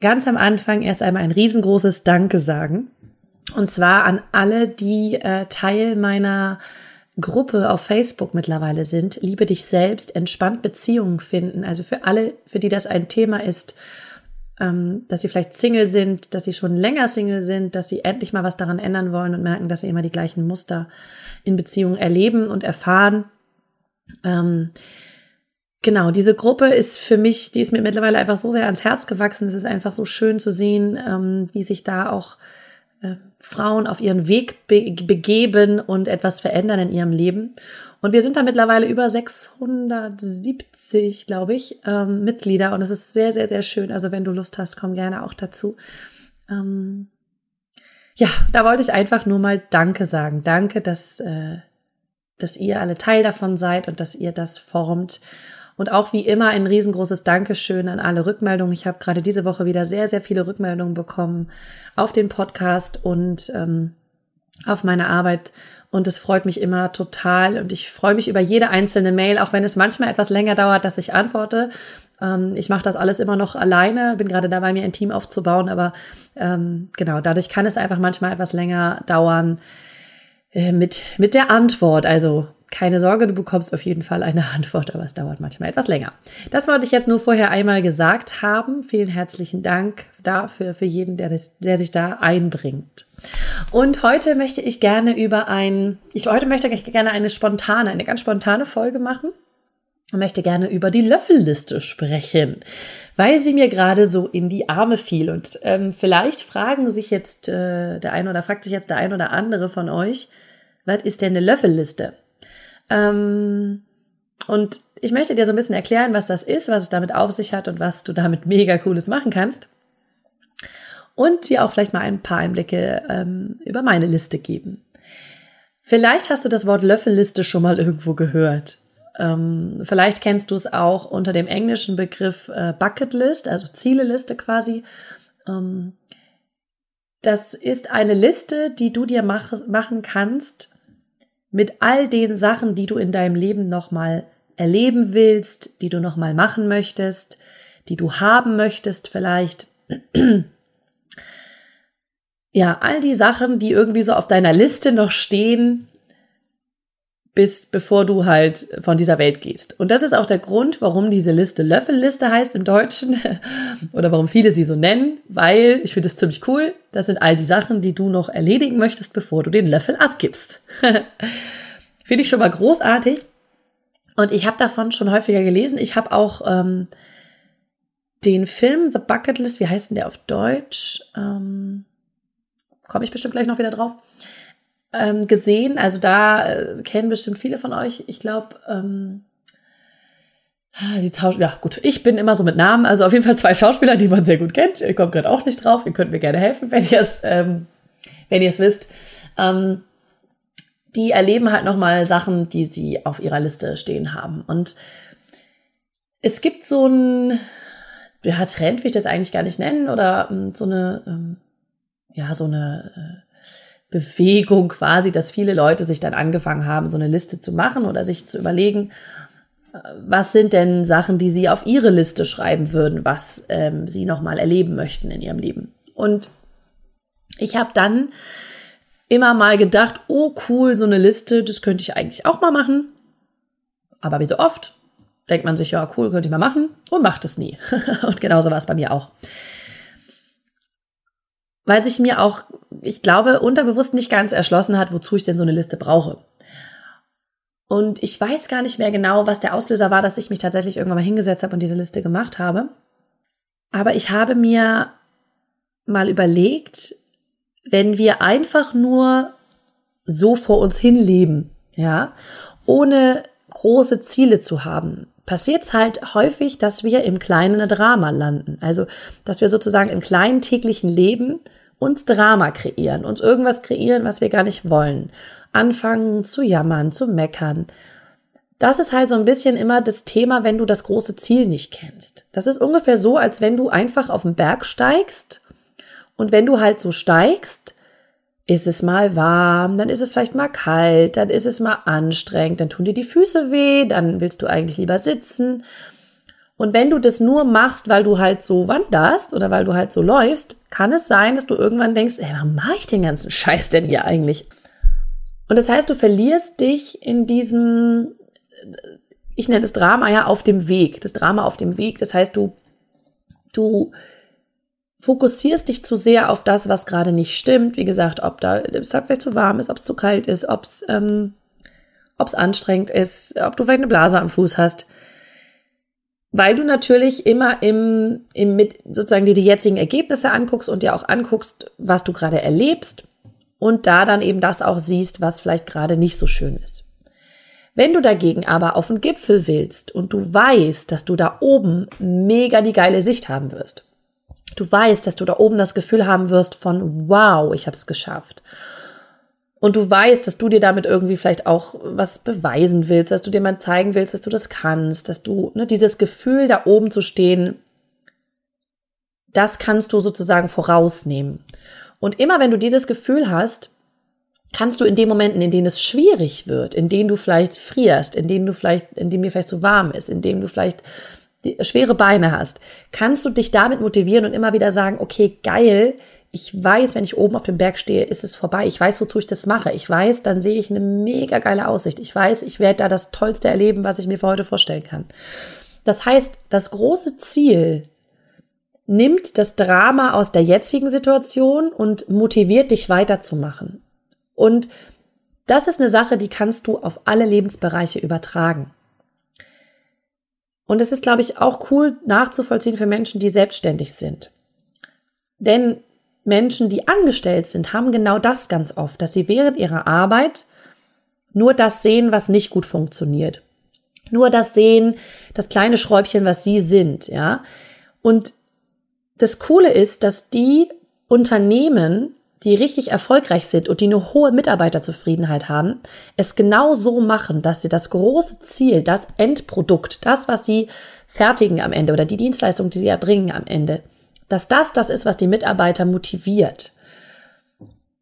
ganz am Anfang erst einmal ein riesengroßes Danke sagen. Und zwar an alle, die äh, Teil meiner Gruppe auf Facebook mittlerweile sind. Liebe dich selbst, entspannt Beziehungen finden. Also für alle, für die das ein Thema ist, ähm, dass sie vielleicht Single sind, dass sie schon länger Single sind, dass sie endlich mal was daran ändern wollen und merken, dass sie immer die gleichen Muster in Beziehungen erleben und erfahren. Ähm, Genau, diese Gruppe ist für mich, die ist mir mittlerweile einfach so sehr ans Herz gewachsen. Es ist einfach so schön zu sehen, ähm, wie sich da auch äh, Frauen auf ihren Weg be begeben und etwas verändern in ihrem Leben. Und wir sind da mittlerweile über 670, glaube ich, ähm, Mitglieder. Und es ist sehr, sehr, sehr schön. Also wenn du Lust hast, komm gerne auch dazu. Ähm, ja, da wollte ich einfach nur mal Danke sagen. Danke, dass, äh, dass ihr alle Teil davon seid und dass ihr das formt. Und auch wie immer ein riesengroßes Dankeschön an alle Rückmeldungen. Ich habe gerade diese Woche wieder sehr, sehr viele Rückmeldungen bekommen auf den Podcast und ähm, auf meine Arbeit. Und es freut mich immer total. Und ich freue mich über jede einzelne Mail, auch wenn es manchmal etwas länger dauert, dass ich antworte. Ähm, ich mache das alles immer noch alleine, bin gerade dabei, mir ein Team aufzubauen. Aber ähm, genau, dadurch kann es einfach manchmal etwas länger dauern äh, mit, mit der Antwort. Also keine Sorge, du bekommst auf jeden Fall eine Antwort, aber es dauert manchmal etwas länger. Das wollte ich jetzt nur vorher einmal gesagt haben. Vielen herzlichen Dank dafür, für jeden, der, das, der sich da einbringt. Und heute möchte ich gerne über ein, ich heute möchte ich gerne eine spontane, eine ganz spontane Folge machen und möchte gerne über die Löffelliste sprechen, weil sie mir gerade so in die Arme fiel. Und ähm, vielleicht fragen sich jetzt äh, der eine oder fragt sich jetzt der ein oder andere von euch, was ist denn eine Löffelliste? Ähm, und ich möchte dir so ein bisschen erklären, was das ist, was es damit auf sich hat und was du damit mega cooles machen kannst. Und dir auch vielleicht mal ein paar Einblicke ähm, über meine Liste geben. Vielleicht hast du das Wort Löffelliste schon mal irgendwo gehört. Ähm, vielleicht kennst du es auch unter dem englischen Begriff äh, Bucket List, also Zieleliste quasi. Ähm, das ist eine Liste, die du dir mach, machen kannst, mit all den Sachen, die du in deinem Leben nochmal erleben willst, die du nochmal machen möchtest, die du haben möchtest vielleicht. Ja, all die Sachen, die irgendwie so auf deiner Liste noch stehen, bis bevor du halt von dieser Welt gehst. Und das ist auch der Grund, warum diese Liste Löffelliste heißt im Deutschen oder warum viele sie so nennen, weil ich finde es ziemlich cool. Das sind all die Sachen, die du noch erledigen möchtest, bevor du den Löffel abgibst. finde ich schon mal großartig. Und ich habe davon schon häufiger gelesen. Ich habe auch ähm, den Film The Bucket List, wie heißt denn der auf Deutsch? Ähm, Komme ich bestimmt gleich noch wieder drauf ähm, gesehen. Also da äh, kennen bestimmt viele von euch. Ich glaube, ähm, die Tausch ja gut, ich bin immer so mit Namen, also auf jeden Fall zwei Schauspieler, die man sehr gut kennt. Ihr kommt gerade auch nicht drauf. Ihr könnt mir gerne helfen, wenn ihr es, ähm, wisst. Ähm, die erleben halt noch mal Sachen, die sie auf ihrer Liste stehen haben. Und es gibt so ein, ja, Trend will ich das eigentlich gar nicht nennen, oder ähm, so eine, ähm, ja, so eine äh, Bewegung quasi, dass viele Leute sich dann angefangen haben, so eine Liste zu machen oder sich zu überlegen, äh, was sind denn Sachen, die sie auf ihre Liste schreiben würden, was ähm, sie nochmal erleben möchten in ihrem Leben. Und ich habe dann immer mal gedacht, oh cool, so eine Liste, das könnte ich eigentlich auch mal machen. Aber wie so oft denkt man sich, ja cool, könnte ich mal machen und macht es nie. und genauso war es bei mir auch weil sich mir auch, ich glaube, unterbewusst nicht ganz erschlossen hat, wozu ich denn so eine Liste brauche. Und ich weiß gar nicht mehr genau, was der Auslöser war, dass ich mich tatsächlich irgendwann mal hingesetzt habe und diese Liste gemacht habe. Aber ich habe mir mal überlegt, wenn wir einfach nur so vor uns hin leben, ja, ohne große Ziele zu haben, passiert es halt häufig, dass wir im kleinen Drama landen. Also, dass wir sozusagen im kleinen täglichen Leben uns Drama kreieren, uns irgendwas kreieren, was wir gar nicht wollen. Anfangen zu jammern, zu meckern. Das ist halt so ein bisschen immer das Thema, wenn du das große Ziel nicht kennst. Das ist ungefähr so, als wenn du einfach auf den Berg steigst und wenn du halt so steigst, ist es mal warm, dann ist es vielleicht mal kalt, dann ist es mal anstrengend, dann tun dir die Füße weh, dann willst du eigentlich lieber sitzen. Und wenn du das nur machst, weil du halt so wanderst oder weil du halt so läufst, kann es sein, dass du irgendwann denkst, ey, warum mache ich den ganzen Scheiß denn hier eigentlich? Und das heißt, du verlierst dich in diesem, ich nenne es Drama ja auf dem Weg, das Drama auf dem Weg. Das heißt, du, du fokussierst dich zu sehr auf das, was gerade nicht stimmt. Wie gesagt, ob da es vielleicht zu warm ist, ob es zu kalt ist, ob es ähm, anstrengend ist, ob du vielleicht eine Blase am Fuß hast. Weil du natürlich immer im, im mit sozusagen dir die jetzigen Ergebnisse anguckst und dir auch anguckst, was du gerade erlebst und da dann eben das auch siehst, was vielleicht gerade nicht so schön ist. Wenn du dagegen aber auf den Gipfel willst und du weißt, dass du da oben mega die geile Sicht haben wirst, Du weißt, dass du da oben das Gefühl haben wirst von, wow, ich habe es geschafft. Und du weißt, dass du dir damit irgendwie vielleicht auch was beweisen willst, dass du dir mal zeigen willst, dass du das kannst, dass du ne, dieses Gefühl, da oben zu stehen, das kannst du sozusagen vorausnehmen. Und immer wenn du dieses Gefühl hast, kannst du in den Momenten, in denen es schwierig wird, in denen du vielleicht frierst, in denen du vielleicht, in denen dir vielleicht zu warm ist, in denen du vielleicht schwere Beine hast, kannst du dich damit motivieren und immer wieder sagen, okay, geil, ich weiß, wenn ich oben auf dem Berg stehe, ist es vorbei. Ich weiß, wozu ich das mache. Ich weiß, dann sehe ich eine mega geile Aussicht. Ich weiß, ich werde da das Tollste erleben, was ich mir für heute vorstellen kann. Das heißt, das große Ziel nimmt das Drama aus der jetzigen Situation und motiviert dich weiterzumachen. Und das ist eine Sache, die kannst du auf alle Lebensbereiche übertragen. Und es ist, glaube ich, auch cool nachzuvollziehen für Menschen, die selbstständig sind. Denn Menschen, die angestellt sind, haben genau das ganz oft, dass sie während ihrer Arbeit nur das sehen, was nicht gut funktioniert. Nur das sehen, das kleine Schräubchen, was sie sind, ja. Und das Coole ist, dass die Unternehmen die richtig erfolgreich sind und die eine hohe Mitarbeiterzufriedenheit haben, es genau so machen, dass sie das große Ziel, das Endprodukt, das, was sie fertigen am Ende oder die Dienstleistung, die sie erbringen am Ende, dass das das ist, was die Mitarbeiter motiviert.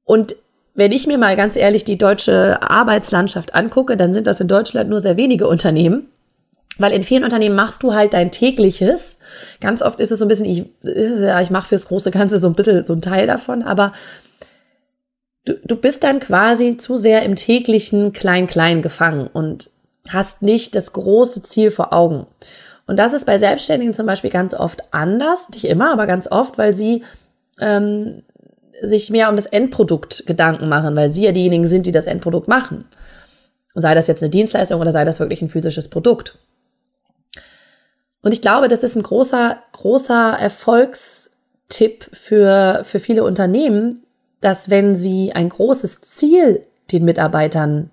Und wenn ich mir mal ganz ehrlich die deutsche Arbeitslandschaft angucke, dann sind das in Deutschland nur sehr wenige Unternehmen. Weil in vielen Unternehmen machst du halt dein tägliches. Ganz oft ist es so ein bisschen, ich, ich mache fürs große Ganze so ein bisschen so ein Teil davon, aber du, du bist dann quasi zu sehr im täglichen Klein-Klein gefangen und hast nicht das große Ziel vor Augen. Und das ist bei Selbstständigen zum Beispiel ganz oft anders, nicht immer, aber ganz oft, weil sie ähm, sich mehr um das Endprodukt Gedanken machen, weil sie ja diejenigen sind, die das Endprodukt machen. Sei das jetzt eine Dienstleistung oder sei das wirklich ein physisches Produkt. Und ich glaube, das ist ein großer, großer Erfolgstipp für, für viele Unternehmen, dass wenn sie ein großes Ziel den Mitarbeitern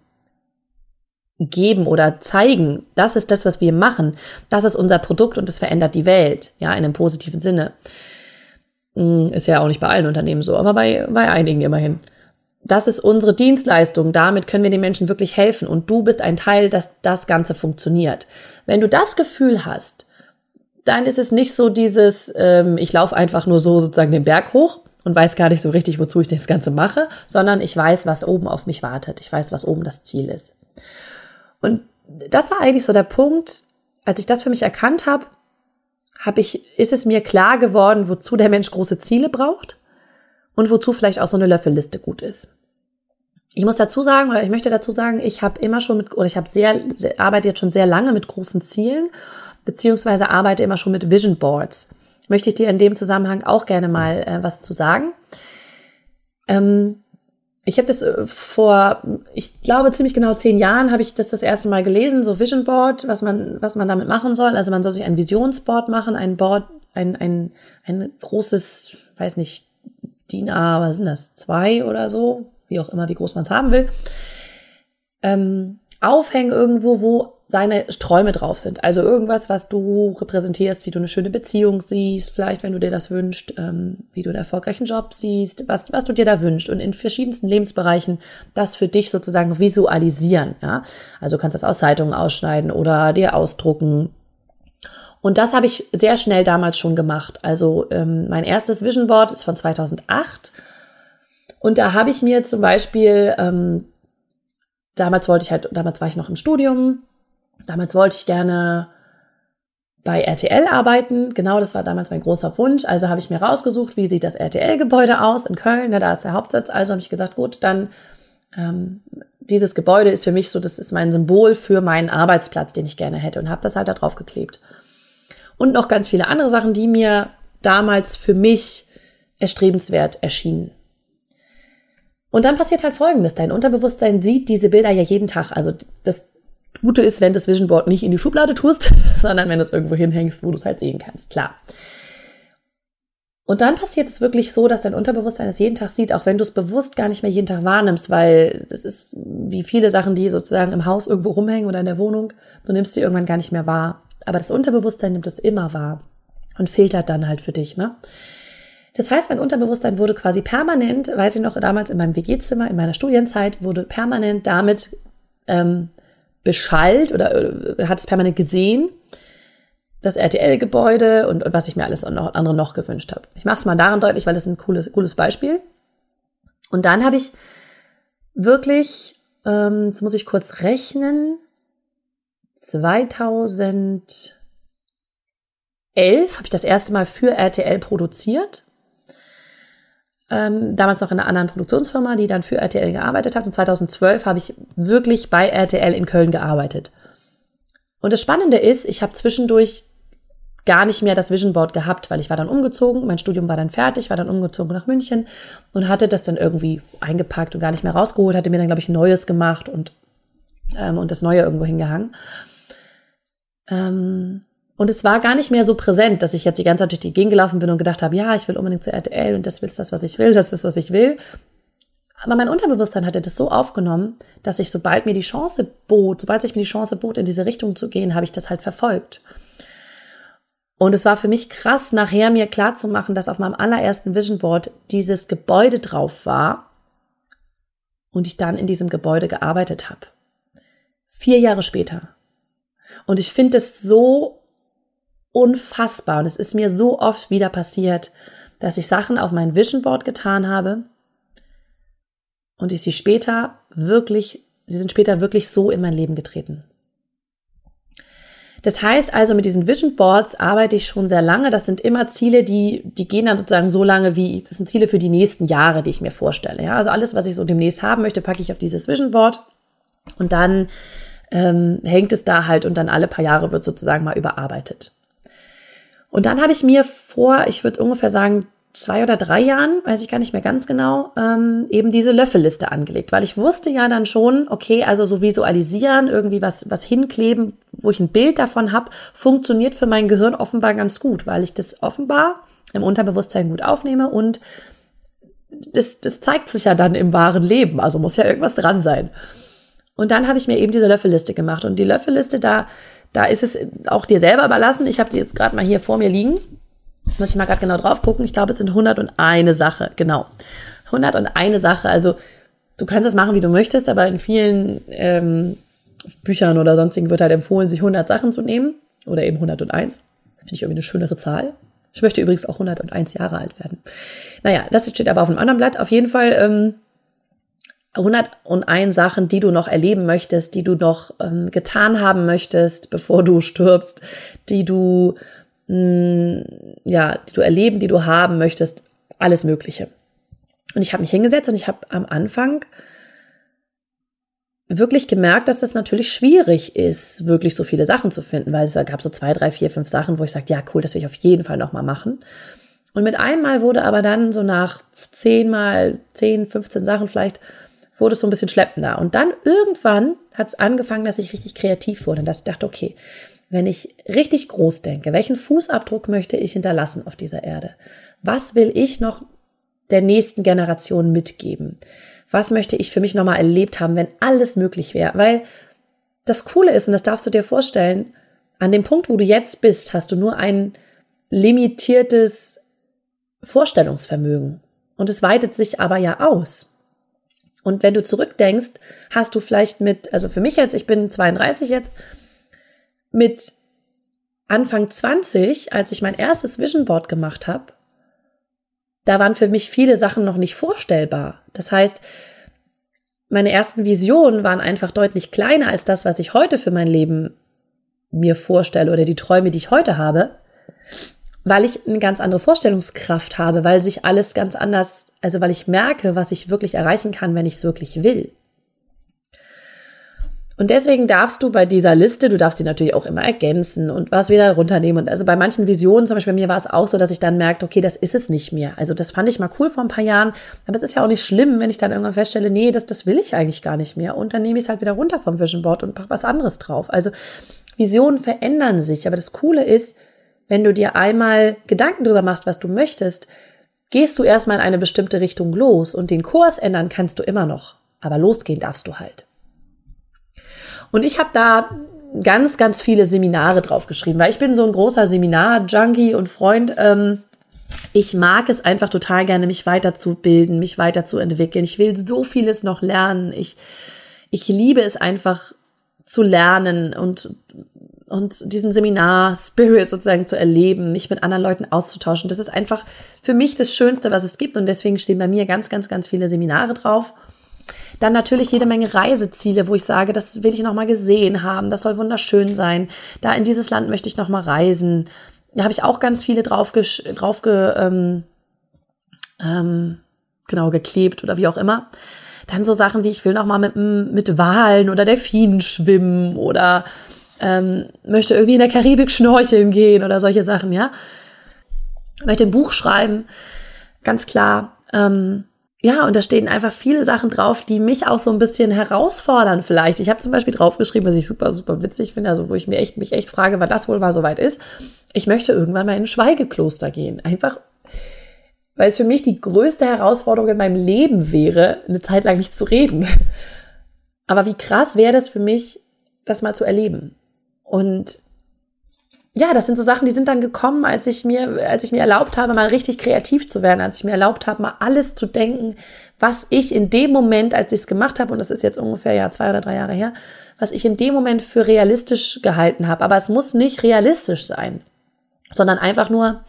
geben oder zeigen, das ist das, was wir machen, das ist unser Produkt und es verändert die Welt, ja, in einem positiven Sinne. Hm, ist ja auch nicht bei allen Unternehmen so, aber bei, bei einigen immerhin. Das ist unsere Dienstleistung, damit können wir den Menschen wirklich helfen und du bist ein Teil, dass das Ganze funktioniert. Wenn du das Gefühl hast, dann ist es nicht so dieses, ähm, ich laufe einfach nur so sozusagen den Berg hoch, und weiß gar nicht so richtig, wozu ich das Ganze mache, sondern ich weiß, was oben auf mich wartet. Ich weiß, was oben das Ziel ist. Und das war eigentlich so der Punkt, als ich das für mich erkannt habe, habe ich, ist es mir klar geworden, wozu der Mensch große Ziele braucht und wozu vielleicht auch so eine Löffelliste gut ist. Ich muss dazu sagen, oder ich möchte dazu sagen, ich habe immer schon mit, oder ich habe sehr, sehr, arbeite jetzt schon sehr lange mit großen Zielen, beziehungsweise arbeite immer schon mit Vision Boards möchte ich dir in dem Zusammenhang auch gerne mal äh, was zu sagen. Ähm, ich habe das äh, vor, ich glaube, ziemlich genau zehn Jahren habe ich das das erste Mal gelesen, so Vision Board, was man, was man damit machen soll. Also man soll sich ein Visionsboard machen, ein Board, ein, ein, ein großes, weiß nicht, DIN A, was sind das, zwei oder so, wie auch immer, wie groß man es haben will, ähm, aufhängen irgendwo, wo seine Träume drauf sind. Also irgendwas, was du repräsentierst, wie du eine schöne Beziehung siehst, vielleicht, wenn du dir das wünschst, ähm, wie du einen erfolgreichen Job siehst, was, was du dir da wünschst und in verschiedensten Lebensbereichen das für dich sozusagen visualisieren. Ja? Also kannst das aus Zeitungen ausschneiden oder dir ausdrucken. Und das habe ich sehr schnell damals schon gemacht. Also ähm, mein erstes Vision Board ist von 2008 und da habe ich mir zum Beispiel ähm, damals wollte ich halt, damals war ich noch im Studium, Damals wollte ich gerne bei RTL arbeiten. Genau, das war damals mein großer Wunsch. Also habe ich mir rausgesucht, wie sieht das RTL-Gebäude aus in Köln. Da ist der Hauptsitz. Also habe ich gesagt, gut, dann ähm, dieses Gebäude ist für mich so, das ist mein Symbol für meinen Arbeitsplatz, den ich gerne hätte und habe das halt da drauf geklebt. Und noch ganz viele andere Sachen, die mir damals für mich erstrebenswert erschienen. Und dann passiert halt Folgendes. Dein Unterbewusstsein sieht diese Bilder ja jeden Tag. Also das Gute ist, wenn das Vision Board nicht in die Schublade tust, sondern wenn du es irgendwo hinhängst, wo du es halt sehen kannst. Klar. Und dann passiert es wirklich so, dass dein Unterbewusstsein es jeden Tag sieht, auch wenn du es bewusst gar nicht mehr jeden Tag wahrnimmst, weil das ist wie viele Sachen, die sozusagen im Haus irgendwo rumhängen oder in der Wohnung, du nimmst sie irgendwann gar nicht mehr wahr. Aber das Unterbewusstsein nimmt es immer wahr und filtert dann halt für dich, ne? Das heißt, mein Unterbewusstsein wurde quasi permanent, weiß ich noch, damals in meinem WG-Zimmer, in meiner Studienzeit, wurde permanent damit ähm, beschallt oder äh, hat es permanent gesehen, das RTL-Gebäude und, und, was ich mir alles noch, andere noch gewünscht habe. Ich mache es mal daran deutlich, weil das ist ein cooles, cooles Beispiel. Und dann habe ich wirklich, ähm, jetzt muss ich kurz rechnen, 2011 habe ich das erste Mal für RTL produziert ähm, damals noch in einer anderen Produktionsfirma, die dann für RTL gearbeitet hat. Und 2012 habe ich wirklich bei RTL in Köln gearbeitet. Und das Spannende ist, ich habe zwischendurch gar nicht mehr das Vision Board gehabt, weil ich war dann umgezogen, mein Studium war dann fertig, war dann umgezogen nach München und hatte das dann irgendwie eingepackt und gar nicht mehr rausgeholt, hatte mir dann, glaube ich, neues gemacht und, ähm, und das Neue irgendwo hingehangen. Ähm, und es war gar nicht mehr so präsent, dass ich jetzt die ganze Zeit durch die Gegend gelaufen bin und gedacht habe, ja, ich will unbedingt zu RTL und das ist das, was ich will, das ist, was ich will. Aber mein Unterbewusstsein hatte das so aufgenommen, dass ich, sobald mir die Chance bot, sobald sich mir die Chance bot, in diese Richtung zu gehen, habe ich das halt verfolgt. Und es war für mich krass, nachher mir klar zu machen, dass auf meinem allerersten Vision Board dieses Gebäude drauf war und ich dann in diesem Gebäude gearbeitet habe. Vier Jahre später. Und ich finde es so unfassbar. Und es ist mir so oft wieder passiert, dass ich Sachen auf mein Vision Board getan habe und ich sie später wirklich, sie sind später wirklich so in mein Leben getreten. Das heißt also, mit diesen Vision Boards arbeite ich schon sehr lange. Das sind immer Ziele, die, die gehen dann sozusagen so lange wie, das sind Ziele für die nächsten Jahre, die ich mir vorstelle. Ja, also alles, was ich so demnächst haben möchte, packe ich auf dieses Vision Board und dann ähm, hängt es da halt und dann alle paar Jahre wird sozusagen mal überarbeitet. Und dann habe ich mir vor, ich würde ungefähr sagen, zwei oder drei Jahren, weiß ich gar nicht mehr ganz genau, ähm, eben diese Löffelliste angelegt, weil ich wusste ja dann schon, okay, also so visualisieren, irgendwie was, was hinkleben, wo ich ein Bild davon habe, funktioniert für mein Gehirn offenbar ganz gut, weil ich das offenbar im Unterbewusstsein gut aufnehme und das, das zeigt sich ja dann im wahren Leben, also muss ja irgendwas dran sein. Und dann habe ich mir eben diese Löffelliste gemacht. Und die Löffelliste da da ist es auch dir selber überlassen. Ich habe sie jetzt gerade mal hier vor mir liegen. Muss ich mal gerade genau drauf gucken. Ich glaube, es sind 101 Sache. Genau. 101 Sache. Also du kannst es machen, wie du möchtest, aber in vielen ähm, Büchern oder sonstigen wird halt empfohlen, sich 100 Sachen zu nehmen. Oder eben 101. Das finde ich irgendwie eine schönere Zahl. Ich möchte übrigens auch 101 Jahre alt werden. Naja, das steht aber auf einem anderen Blatt. Auf jeden Fall ähm, 101 Sachen, die du noch erleben möchtest, die du noch ähm, getan haben möchtest, bevor du stirbst, die du, mh, mm, ja, die du erleben, die du haben möchtest, alles Mögliche. Und ich habe mich hingesetzt und ich habe am Anfang wirklich gemerkt, dass das natürlich schwierig ist, wirklich so viele Sachen zu finden, weil es gab so zwei, drei, vier, fünf Sachen, wo ich sagte, ja, cool, das will ich auf jeden Fall nochmal machen. Und mit einmal wurde aber dann so nach zehn mal, zehn, 15 Sachen vielleicht, wurde es so ein bisschen schleppender. Und dann irgendwann hat es angefangen, dass ich richtig kreativ wurde und dass ich dachte, okay, wenn ich richtig groß denke, welchen Fußabdruck möchte ich hinterlassen auf dieser Erde? Was will ich noch der nächsten Generation mitgeben? Was möchte ich für mich nochmal erlebt haben, wenn alles möglich wäre? Weil das Coole ist, und das darfst du dir vorstellen, an dem Punkt, wo du jetzt bist, hast du nur ein limitiertes Vorstellungsvermögen. Und es weitet sich aber ja aus. Und wenn du zurückdenkst, hast du vielleicht mit, also für mich jetzt, ich bin 32 jetzt, mit Anfang 20, als ich mein erstes Vision Board gemacht habe, da waren für mich viele Sachen noch nicht vorstellbar. Das heißt, meine ersten Visionen waren einfach deutlich kleiner als das, was ich heute für mein Leben mir vorstelle oder die Träume, die ich heute habe, weil ich eine ganz andere Vorstellungskraft habe, weil sich alles ganz anders, also weil ich merke, was ich wirklich erreichen kann, wenn ich es wirklich will. Und deswegen darfst du bei dieser Liste, du darfst sie natürlich auch immer ergänzen und was wieder runternehmen. Und also bei manchen Visionen, zum Beispiel bei mir war es auch so, dass ich dann merkte, okay, das ist es nicht mehr. Also das fand ich mal cool vor ein paar Jahren. Aber es ist ja auch nicht schlimm, wenn ich dann irgendwann feststelle, nee, das, das will ich eigentlich gar nicht mehr. Und dann nehme ich es halt wieder runter vom Vision Board und pack was anderes drauf. Also Visionen verändern sich. Aber das Coole ist, wenn du dir einmal Gedanken darüber machst, was du möchtest, gehst du erstmal in eine bestimmte Richtung los und den Kurs ändern kannst du immer noch. Aber losgehen darfst du halt. Und ich habe da ganz, ganz viele Seminare drauf geschrieben, weil ich bin so ein großer Seminar-Junkie und Freund. Ähm, ich mag es einfach total gerne, mich weiterzubilden, mich weiterzuentwickeln. Ich will so vieles noch lernen. Ich, ich liebe es einfach zu lernen und, und diesen Seminar-Spirit sozusagen zu erleben, mich mit anderen Leuten auszutauschen. Das ist einfach für mich das Schönste, was es gibt. Und deswegen stehen bei mir ganz, ganz, ganz viele Seminare drauf. Dann natürlich jede Menge Reiseziele, wo ich sage, das will ich noch mal gesehen haben, das soll wunderschön sein. Da in dieses Land möchte ich noch mal reisen. Da habe ich auch ganz viele drauf, drauf ge, ähm, ähm, genau geklebt oder wie auch immer. Dann so Sachen wie ich will noch mal mit, mit Walen oder Delfinen schwimmen oder ähm, möchte irgendwie in der Karibik schnorcheln gehen oder solche Sachen, ja. Möchte ein Buch schreiben, ganz klar. Ähm, ja, und da stehen einfach viele Sachen drauf, die mich auch so ein bisschen herausfordern vielleicht. Ich habe zum Beispiel draufgeschrieben, was ich super, super witzig finde, also wo ich mir echt, mich echt frage, wann das wohl mal so weit ist. Ich möchte irgendwann mal in ein Schweigekloster gehen. Einfach, weil es für mich die größte Herausforderung in meinem Leben wäre, eine Zeit lang nicht zu reden. Aber wie krass wäre das für mich, das mal zu erleben. Und ja, das sind so Sachen, die sind dann gekommen, als ich mir, als ich mir erlaubt habe, mal richtig kreativ zu werden, als ich mir erlaubt habe, mal alles zu denken, was ich in dem Moment, als ich es gemacht habe, und das ist jetzt ungefähr ja zwei oder drei Jahre her, was ich in dem Moment für realistisch gehalten habe. Aber es muss nicht realistisch sein, sondern einfach nur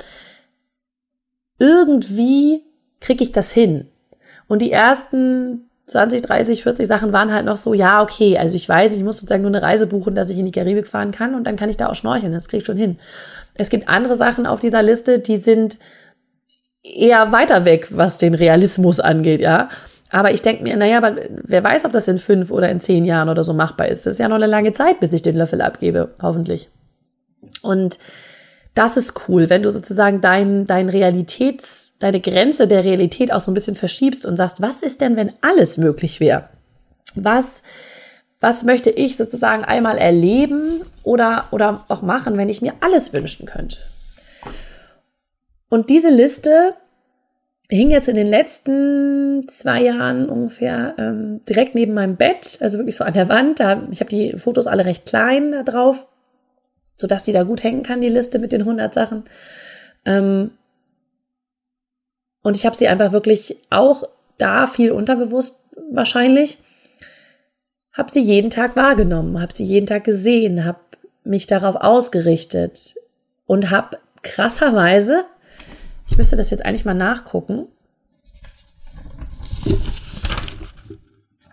irgendwie kriege ich das hin. Und die ersten 20, 30, 40 Sachen waren halt noch so, ja, okay, also ich weiß, ich muss sozusagen nur eine Reise buchen, dass ich in die Karibik fahren kann und dann kann ich da auch schnorcheln, das kriege ich schon hin. Es gibt andere Sachen auf dieser Liste, die sind eher weiter weg, was den Realismus angeht, ja. Aber ich denke mir, naja, aber wer weiß, ob das in fünf oder in zehn Jahren oder so machbar ist. Das ist ja noch eine lange Zeit, bis ich den Löffel abgebe, hoffentlich. Und das ist cool, wenn du sozusagen dein, dein Realitäts, deine Grenze der Realität auch so ein bisschen verschiebst und sagst, was ist denn, wenn alles möglich wäre? Was, was möchte ich sozusagen einmal erleben oder, oder auch machen, wenn ich mir alles wünschen könnte? Und diese Liste hing jetzt in den letzten zwei Jahren ungefähr ähm, direkt neben meinem Bett, also wirklich so an der Wand. Da, ich habe die Fotos alle recht klein da drauf sodass die da gut hängen kann, die Liste mit den 100 Sachen. Ähm, und ich habe sie einfach wirklich auch da viel unterbewusst wahrscheinlich, habe sie jeden Tag wahrgenommen, habe sie jeden Tag gesehen, habe mich darauf ausgerichtet und habe krasserweise, ich müsste das jetzt eigentlich mal nachgucken,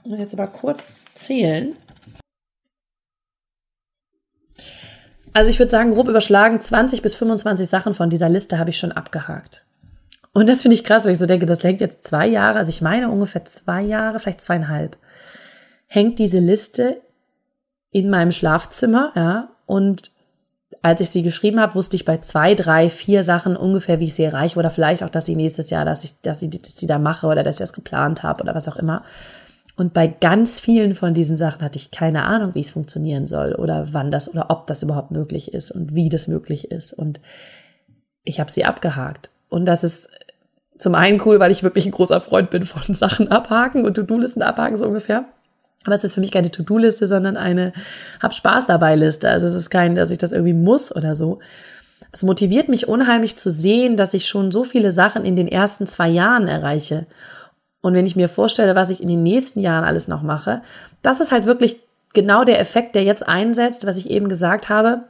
jetzt aber kurz zählen. Also ich würde sagen, grob überschlagen, 20 bis 25 Sachen von dieser Liste habe ich schon abgehakt. Und das finde ich krass, weil ich so denke, das hängt jetzt zwei Jahre, also ich meine ungefähr zwei Jahre, vielleicht zweieinhalb, hängt diese Liste in meinem Schlafzimmer, ja, und als ich sie geschrieben habe, wusste ich bei zwei, drei, vier Sachen ungefähr, wie ich sie erreiche oder vielleicht auch, dass sie nächstes Jahr, dass ich, dass ich, dass sie da mache oder dass ich das geplant habe oder was auch immer. Und bei ganz vielen von diesen Sachen hatte ich keine Ahnung, wie es funktionieren soll oder wann das oder ob das überhaupt möglich ist und wie das möglich ist. Und ich habe sie abgehakt. Und das ist zum einen cool, weil ich wirklich ein großer Freund bin von Sachen abhaken und To-Do-Listen abhaken so ungefähr. Aber es ist für mich keine To-Do-Liste, sondern eine Hab Spaß dabei Liste. Also es ist kein, dass ich das irgendwie muss oder so. Es motiviert mich unheimlich zu sehen, dass ich schon so viele Sachen in den ersten zwei Jahren erreiche. Und wenn ich mir vorstelle, was ich in den nächsten Jahren alles noch mache, das ist halt wirklich genau der Effekt, der jetzt einsetzt, was ich eben gesagt habe.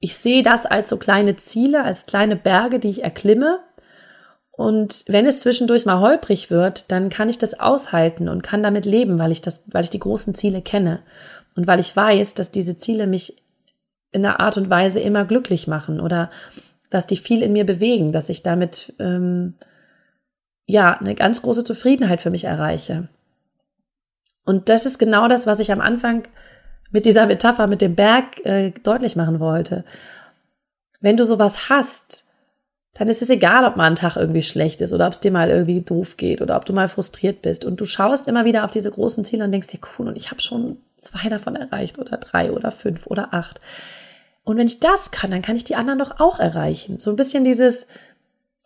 Ich sehe das als so kleine Ziele, als kleine Berge, die ich erklimme und wenn es zwischendurch mal holprig wird, dann kann ich das aushalten und kann damit leben, weil ich das, weil ich die großen Ziele kenne und weil ich weiß, dass diese Ziele mich in einer Art und Weise immer glücklich machen oder dass die viel in mir bewegen, dass ich damit ähm, ja eine ganz große Zufriedenheit für mich erreiche. Und das ist genau das, was ich am Anfang mit dieser Metapher mit dem Berg äh, deutlich machen wollte. Wenn du sowas hast, dann ist es egal, ob mal ein Tag irgendwie schlecht ist oder ob es dir mal irgendwie doof geht oder ob du mal frustriert bist. Und du schaust immer wieder auf diese großen Ziele und denkst dir, cool, und ich habe schon zwei davon erreicht oder drei oder fünf oder acht. Und wenn ich das kann, dann kann ich die anderen doch auch erreichen. So ein bisschen dieses,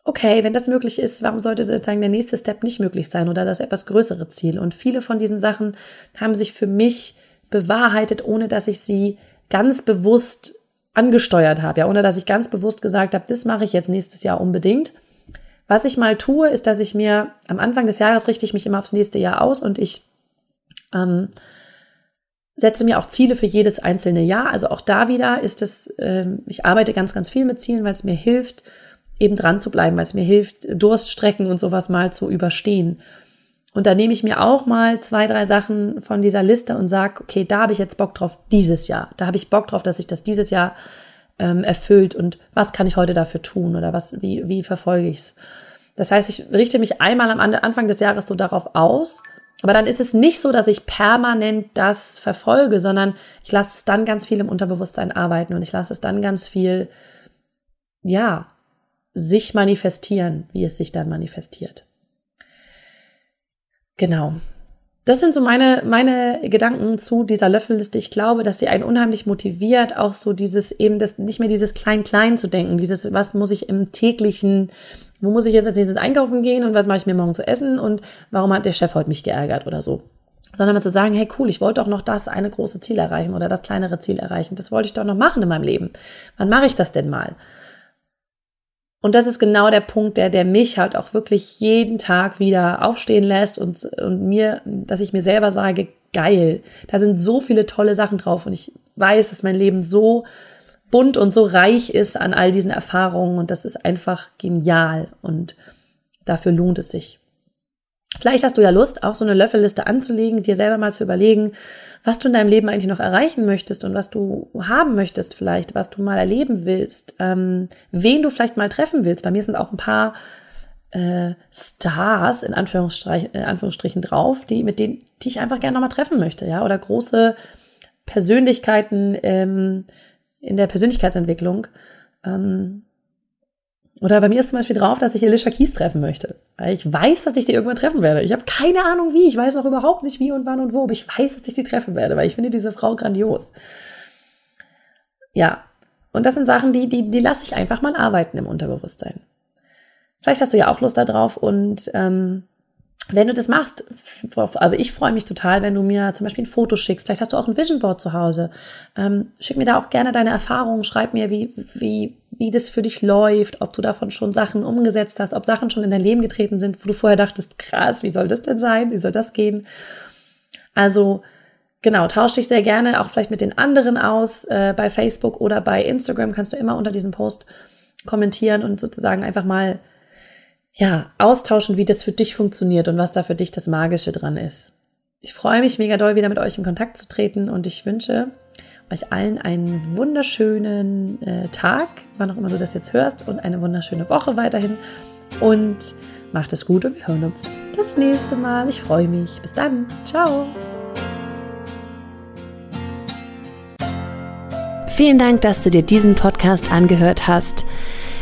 okay, wenn das möglich ist, warum sollte sozusagen der nächste Step nicht möglich sein oder das etwas größere Ziel? Und viele von diesen Sachen haben sich für mich bewahrheitet, ohne dass ich sie ganz bewusst angesteuert habe, ja, ohne dass ich ganz bewusst gesagt habe, das mache ich jetzt nächstes Jahr unbedingt. Was ich mal tue, ist, dass ich mir am Anfang des Jahres richte ich mich immer aufs nächste Jahr aus und ich ähm, setze mir auch Ziele für jedes einzelne Jahr. Also auch da wieder ist es, ähm, ich arbeite ganz, ganz viel mit Zielen, weil es mir hilft, eben dran zu bleiben, weil es mir hilft, Durststrecken und sowas mal zu überstehen. Und da nehme ich mir auch mal zwei, drei Sachen von dieser Liste und sage, okay, da habe ich jetzt Bock drauf dieses Jahr. Da habe ich Bock drauf, dass sich das dieses Jahr ähm, erfüllt und was kann ich heute dafür tun oder was, wie, wie verfolge ich es. Das heißt, ich richte mich einmal am Anfang des Jahres so darauf aus, aber dann ist es nicht so, dass ich permanent das verfolge, sondern ich lasse es dann ganz viel im Unterbewusstsein arbeiten und ich lasse es dann ganz viel, ja, sich manifestieren, wie es sich dann manifestiert. Genau. Das sind so meine, meine Gedanken zu dieser Löffelliste. Ich glaube, dass sie einen unheimlich motiviert, auch so dieses eben das, nicht mehr dieses Klein-Klein zu denken, dieses, was muss ich im täglichen, wo muss ich jetzt als nächstes einkaufen gehen und was mache ich mir morgen zu essen und warum hat der Chef heute mich geärgert oder so. Sondern mal zu sagen, hey cool, ich wollte doch noch das eine große Ziel erreichen oder das kleinere Ziel erreichen. Das wollte ich doch noch machen in meinem Leben. Wann mache ich das denn mal? Und das ist genau der Punkt, der, der mich halt auch wirklich jeden Tag wieder aufstehen lässt und, und mir, dass ich mir selber sage, geil, da sind so viele tolle Sachen drauf. Und ich weiß, dass mein Leben so bunt und so reich ist an all diesen Erfahrungen. Und das ist einfach genial. Und dafür lohnt es sich. Vielleicht hast du ja Lust, auch so eine Löffelliste anzulegen, dir selber mal zu überlegen, was du in deinem Leben eigentlich noch erreichen möchtest und was du haben möchtest vielleicht, was du mal erleben willst, ähm, wen du vielleicht mal treffen willst. Bei mir sind auch ein paar äh, Stars in Anführungsstrichen, in Anführungsstrichen drauf, die mit denen die ich einfach gerne noch mal treffen möchte, ja, oder große Persönlichkeiten ähm, in der Persönlichkeitsentwicklung. Ähm, oder bei mir ist zum Beispiel drauf, dass ich Alicia Keys treffen möchte. Weil ich weiß, dass ich sie irgendwann treffen werde. Ich habe keine Ahnung wie. Ich weiß noch überhaupt nicht wie und wann und wo. Aber ich weiß, dass ich sie treffen werde, weil ich finde diese Frau grandios. Ja. Und das sind Sachen, die, die, die lasse ich einfach mal arbeiten im Unterbewusstsein. Vielleicht hast du ja auch Lust darauf und ähm, wenn du das machst, also ich freue mich total, wenn du mir zum Beispiel ein Foto schickst. Vielleicht hast du auch ein Vision Board zu Hause. Ähm, schick mir da auch gerne deine Erfahrungen. Schreib mir, wie, wie, wie das für dich läuft, ob du davon schon Sachen umgesetzt hast, ob Sachen schon in dein Leben getreten sind, wo du vorher dachtest, krass, wie soll das denn sein? Wie soll das gehen? Also, genau, tausch dich sehr gerne auch vielleicht mit den anderen aus. Äh, bei Facebook oder bei Instagram kannst du immer unter diesem Post kommentieren und sozusagen einfach mal ja, austauschen, wie das für dich funktioniert und was da für dich das Magische dran ist. Ich freue mich mega doll, wieder mit euch in Kontakt zu treten und ich wünsche euch allen einen wunderschönen äh, Tag, wann auch immer du das jetzt hörst, und eine wunderschöne Woche weiterhin. Und macht es gut und wir hören uns das nächste Mal. Ich freue mich. Bis dann. Ciao. Vielen Dank, dass du dir diesen Podcast angehört hast.